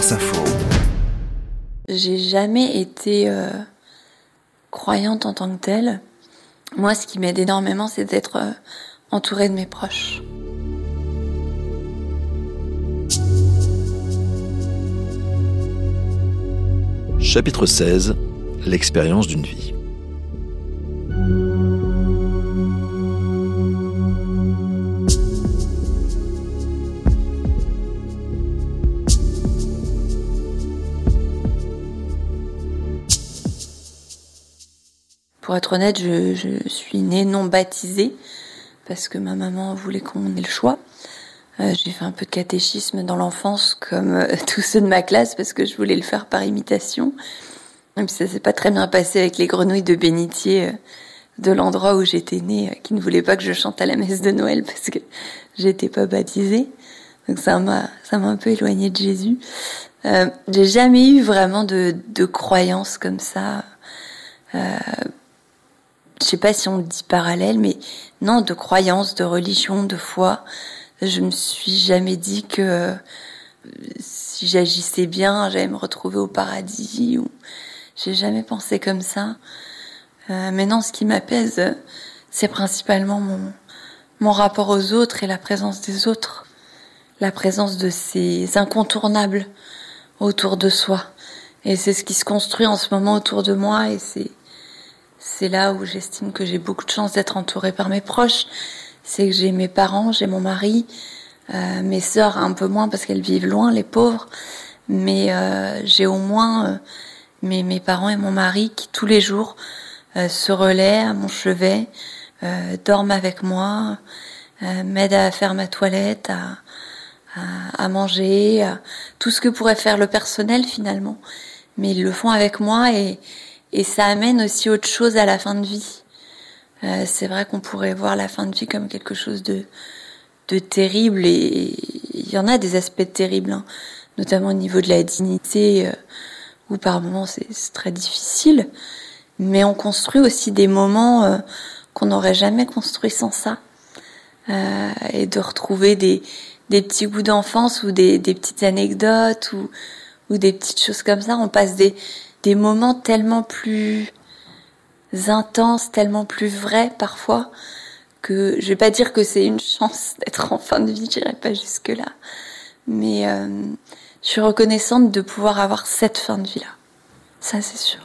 Info. J'ai jamais été euh, croyante en tant que telle. Moi, ce qui m'aide énormément, c'est d'être euh, entourée de mes proches. Chapitre 16 L'expérience d'une vie. Pour être honnête, je, suis née non baptisée parce que ma maman voulait qu'on ait le choix. Euh, j'ai fait un peu de catéchisme dans l'enfance comme euh, tous ceux de ma classe parce que je voulais le faire par imitation. Et puis ça s'est pas très bien passé avec les grenouilles de bénitier euh, de l'endroit où j'étais née, qui ne voulaient pas que je chante à la messe de Noël parce que j'étais pas baptisée. Donc ça m'a ça m'a un peu éloignée de Jésus. J'ai jamais eu vraiment de, de croyances comme ça. Je sais pas si on dit parallèle, mais non, de croyances, de religion, de foi. Je me suis jamais dit que euh, si j'agissais bien, j'allais me retrouver au paradis. Ou j'ai jamais pensé comme ça. Euh, mais non, ce qui m'apaise, c'est principalement mon mon rapport aux autres et la présence des autres, la présence de ces incontournables autour de soi. Et c'est ce qui se construit en ce moment autour de moi et c'est c'est là où j'estime que j'ai beaucoup de chance d'être entourée par mes proches. C'est que j'ai mes parents, j'ai mon mari, euh, mes sœurs un peu moins parce qu'elles vivent loin, les pauvres. Mais euh, j'ai au moins euh, mes, mes parents et mon mari qui tous les jours euh, se relaient à mon chevet, euh, dorment avec moi, euh, m'aident à faire ma toilette, à, à, à manger, à tout ce que pourrait faire le personnel finalement. Mais ils le font avec moi et, et ça amène aussi autre chose à la fin de vie. Euh, c'est vrai qu'on pourrait voir la fin de vie comme quelque chose de, de terrible et il y en a des aspects terribles, hein, notamment au niveau de la dignité, euh, où par moments c'est très difficile. Mais on construit aussi des moments euh, qu'on n'aurait jamais construits sans ça. Euh, et de retrouver des, des petits goûts d'enfance ou des, des petites anecdotes ou, ou des petites choses comme ça. On passe des, des moments tellement plus intenses, tellement plus vrais parfois que je vais pas dire que c'est une chance d'être en fin de vie, j'irai pas jusque là, mais euh, je suis reconnaissante de pouvoir avoir cette fin de vie là. Ça c'est sûr.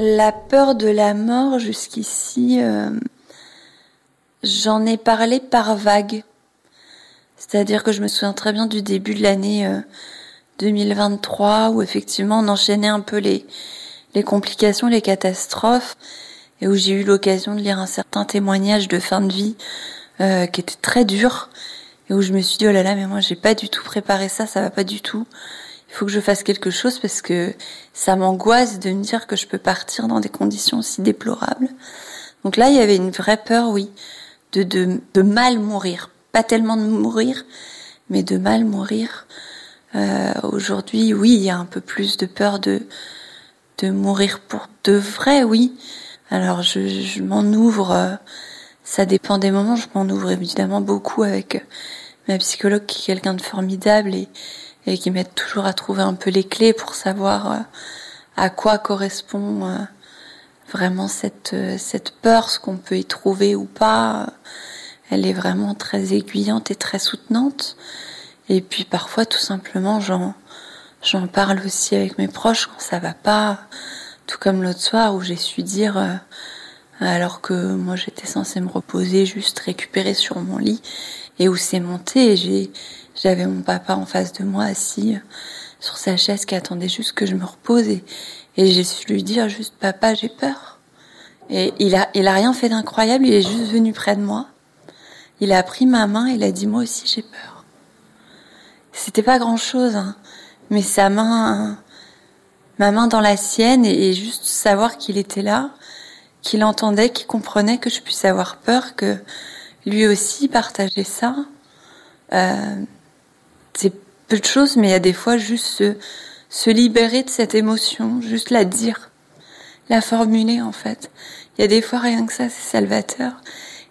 La peur de la mort jusqu'ici, euh, j'en ai parlé par vague. C'est-à-dire que je me souviens très bien du début de l'année euh, 2023 où effectivement on enchaînait un peu les, les complications, les catastrophes et où j'ai eu l'occasion de lire un certain témoignage de fin de vie euh, qui était très dur et où je me suis dit oh là là mais moi j'ai pas du tout préparé ça, ça va pas du tout. Il faut que je fasse quelque chose parce que ça m'angoisse de me dire que je peux partir dans des conditions aussi déplorables. Donc là, il y avait une vraie peur, oui, de, de, de mal mourir. Pas tellement de mourir, mais de mal mourir. Euh, Aujourd'hui, oui, il y a un peu plus de peur de, de mourir pour de vrai, oui. Alors je, je m'en ouvre, euh, ça dépend des moments, je m'en ouvre évidemment beaucoup avec ma psychologue qui est quelqu'un de formidable et, et qui m'aide toujours à trouver un peu les clés pour savoir euh, à quoi correspond euh, vraiment cette, euh, cette peur, ce qu'on peut y trouver ou pas. Elle est vraiment très aiguillante et très soutenante. Et puis parfois, tout simplement, j'en, j'en parle aussi avec mes proches quand ça va pas. Tout comme l'autre soir où j'ai su dire, alors que moi j'étais censée me reposer, juste récupérer sur mon lit, et où c'est monté, j'ai, j'avais mon papa en face de moi assis euh, sur sa chaise qui attendait juste que je me repose, et, et j'ai su lui dire juste, papa, j'ai peur. Et il a, il a rien fait d'incroyable, il est juste venu près de moi. Il a pris ma main, il a dit, moi aussi j'ai peur. C'était pas grand chose, hein, mais sa main, ma main dans la sienne et juste savoir qu'il était là, qu'il entendait, qu'il comprenait que je puisse avoir peur, que lui aussi partageait ça. Euh, c'est peu de choses, mais il y a des fois juste se, libérer de cette émotion, juste la dire. la formuler en fait. Il y a des fois rien que ça, c'est salvateur.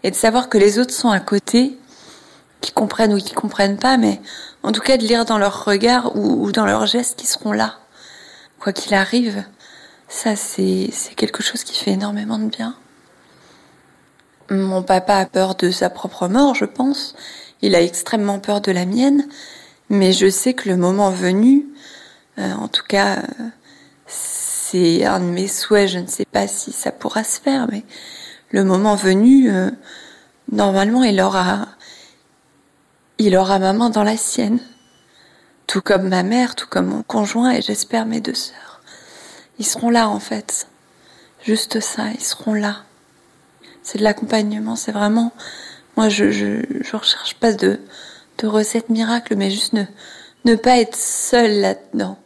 Et de savoir que les autres sont à côté, qui comprennent ou qui comprennent pas, mais en tout cas de lire dans leur regard ou, ou dans leurs gestes qu'ils seront là, quoi qu'il arrive. Ça, c'est quelque chose qui fait énormément de bien. Mon papa a peur de sa propre mort, je pense. Il a extrêmement peur de la mienne. Mais je sais que le moment venu, euh, en tout cas, c'est un de mes souhaits. Je ne sais pas si ça pourra se faire, mais le moment venu, euh, normalement, il aura, il aura ma main dans la sienne. Tout comme ma mère, tout comme mon conjoint et j'espère mes deux sœurs. Ils seront là, en fait. Juste ça, ils seront là. C'est de l'accompagnement, c'est vraiment, moi, je, je, je recherche pas de, de recettes miracles, mais juste ne, ne pas être seule là-dedans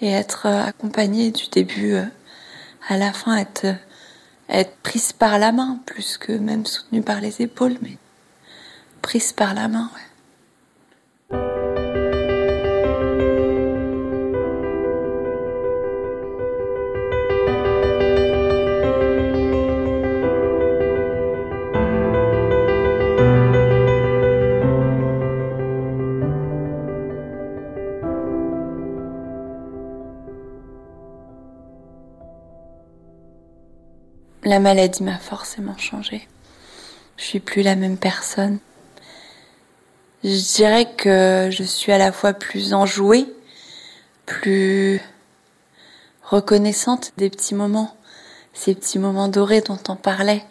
et être euh, accompagnée du début euh, à la fin, être, euh, être prise par la main plus que même soutenue par les épaules, mais prise par la main, ouais. La maladie m'a forcément changé. Je suis plus la même personne. Je dirais que je suis à la fois plus enjouée, plus reconnaissante des petits moments, ces petits moments dorés dont on parlait,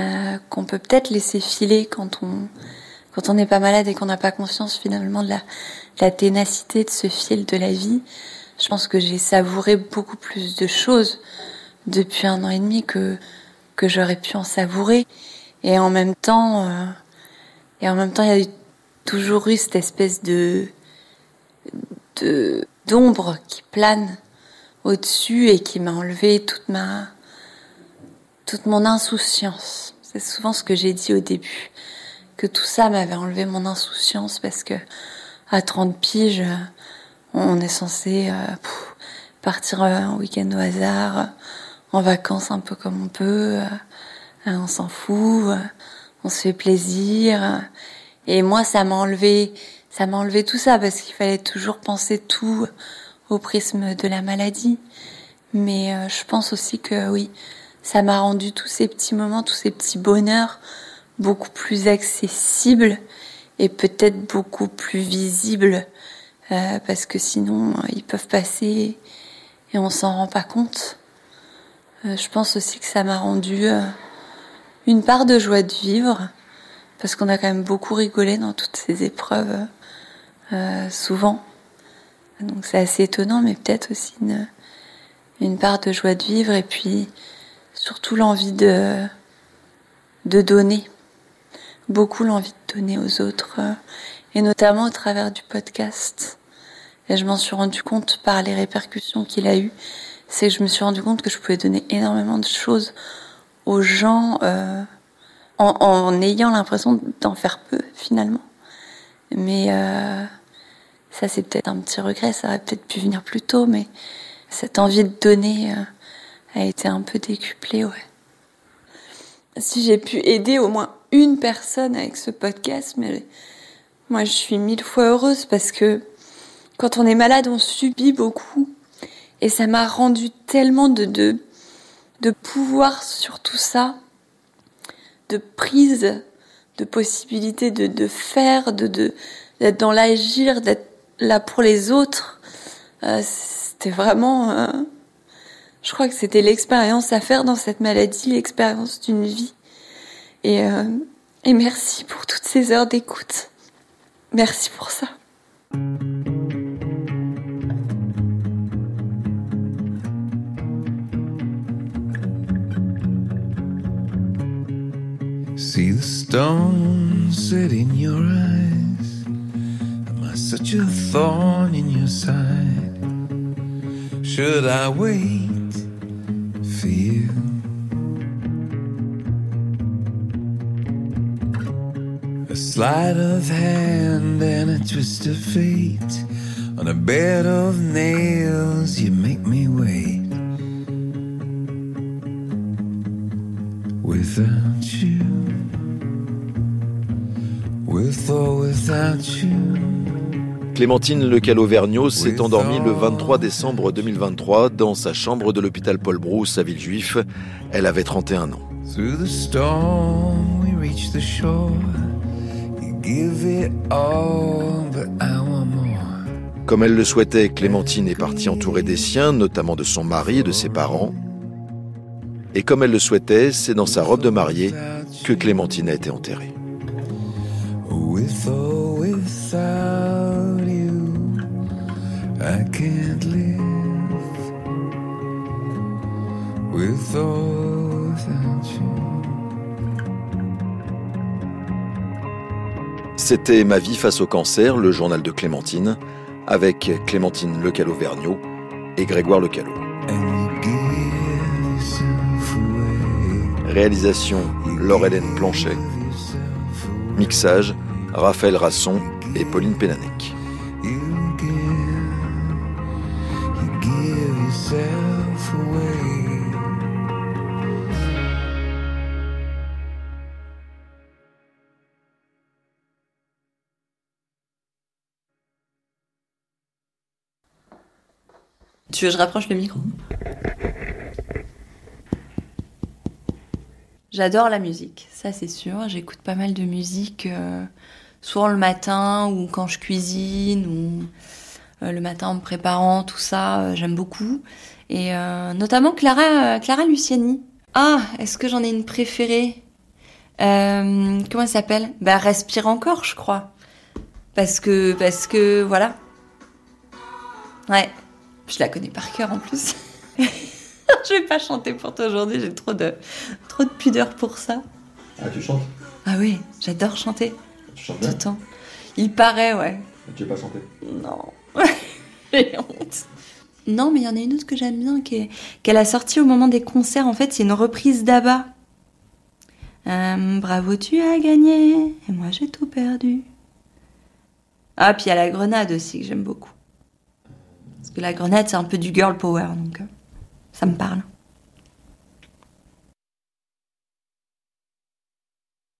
euh, qu'on peut peut-être laisser filer quand on quand on n'est pas malade et qu'on n'a pas conscience finalement de la, de la ténacité de ce fil de la vie. Je pense que j'ai savouré beaucoup plus de choses depuis un an et demi que que j'aurais pu en savourer. Et en même temps, euh, et en même temps, il y a toujours eu cette espèce de d'ombre qui plane au-dessus et qui m'a enlevé toute ma toute mon insouciance. C'est souvent ce que j'ai dit au début, que tout ça m'avait enlevé mon insouciance parce que à 30 piges, on est censé euh, partir un week-end au hasard, en vacances un peu comme on peut, euh, on s'en fout, euh, on se fait plaisir. Et moi, ça m'a enlevé, ça m'a enlevé tout ça parce qu'il fallait toujours penser tout au prisme de la maladie. Mais euh, je pense aussi que oui, ça m'a rendu tous ces petits moments, tous ces petits bonheurs beaucoup plus accessibles et peut-être beaucoup plus visibles parce que sinon ils peuvent passer et on s'en rend pas compte. Euh, je pense aussi que ça m'a rendu euh, une part de joie de vivre, parce qu'on a quand même beaucoup rigolé dans toutes ces épreuves, euh, souvent. Donc c'est assez étonnant, mais peut-être aussi une, part de joie de vivre, et puis surtout l'envie de, de donner. Beaucoup l'envie de donner aux autres, et notamment au travers du podcast. Et je m'en suis rendu compte par les répercussions qu'il a eues c'est que je me suis rendu compte que je pouvais donner énormément de choses aux gens euh, en, ayant l'impression d'en faire peu finalement. Mais euh, ça c'est peut-être un petit regret, ça aurait peut-être pu venir plus tôt, mais cette envie de donner euh, a été un peu décuplée, ouais. Si j'ai pu aider au moins une personne avec ce podcast, mais moi je suis mille fois heureuse parce que quand on est malade, on subit beaucoup et ça m'a rendu tellement de, de, de pouvoir sur tout ça, de prise, de possibilité de, de faire, de, de, d'être dans l'agir, d'être là pour les autres. Euh, c'était vraiment, euh, je crois que c'était l'expérience à faire dans cette maladie, l'expérience d'une vie. Et, euh, et merci pour toutes ces heures d'écoute. Merci pour ça. The stone set in your eyes. Am I such a thorn in your side? Should I wait for you? A sleight of hand and a twist of fate. On a bed of nails, you make me wait. without you. Clémentine Lecalo-Vergniaud s'est endormie le 23 décembre 2023 dans sa chambre de l'hôpital Paul Brousse à Villejuif. Elle avait 31 ans. Comme elle le souhaitait, Clémentine est partie entourée des siens, notamment de son mari et de ses parents. Et comme elle le souhaitait, c'est dans sa robe de mariée que Clémentine a été enterrée. With or without you, I can't live. With or without you. C'était Ma vie face au cancer, le journal de Clémentine, avec Clémentine Lecalo-Vergniaud et Grégoire Lecalo. Réalisation Laure-Hélène Planchet. Mixage Raphaël Rasson et Pauline Pénanec. Tu veux que je rapproche le micro? J'adore la musique, ça c'est sûr. J'écoute pas mal de musique, euh, soit le matin ou quand je cuisine ou euh, le matin en me préparant, tout ça, euh, j'aime beaucoup. Et notamment Clara, Clara Luciani. Ah, est-ce que j'en ai une préférée? Comment elle s'appelle? Bah Respire encore, je crois. Parce que, parce que, voilà. Ouais, je la connais par cœur en plus. je vais pas chanter pour toi aujourd'hui, j'ai trop de, trop de pudeur pour ça. Ah, tu chantes? Ah oui, j'adore chanter. Tu chantes bien? Tout le temps. Il paraît, ouais. tu veux pas chanter? Non. j'ai honte. Non, mais il y en a une autre que j'aime bien, qu'elle a sortie au moment des concerts. En fait, c'est une reprise d'Abba. Euh, bravo, tu as gagné, et moi j'ai tout perdu. Ah, puis il y a la grenade aussi, que j'aime beaucoup. Parce que la grenade, c'est un peu du girl power, donc. Ça me parle.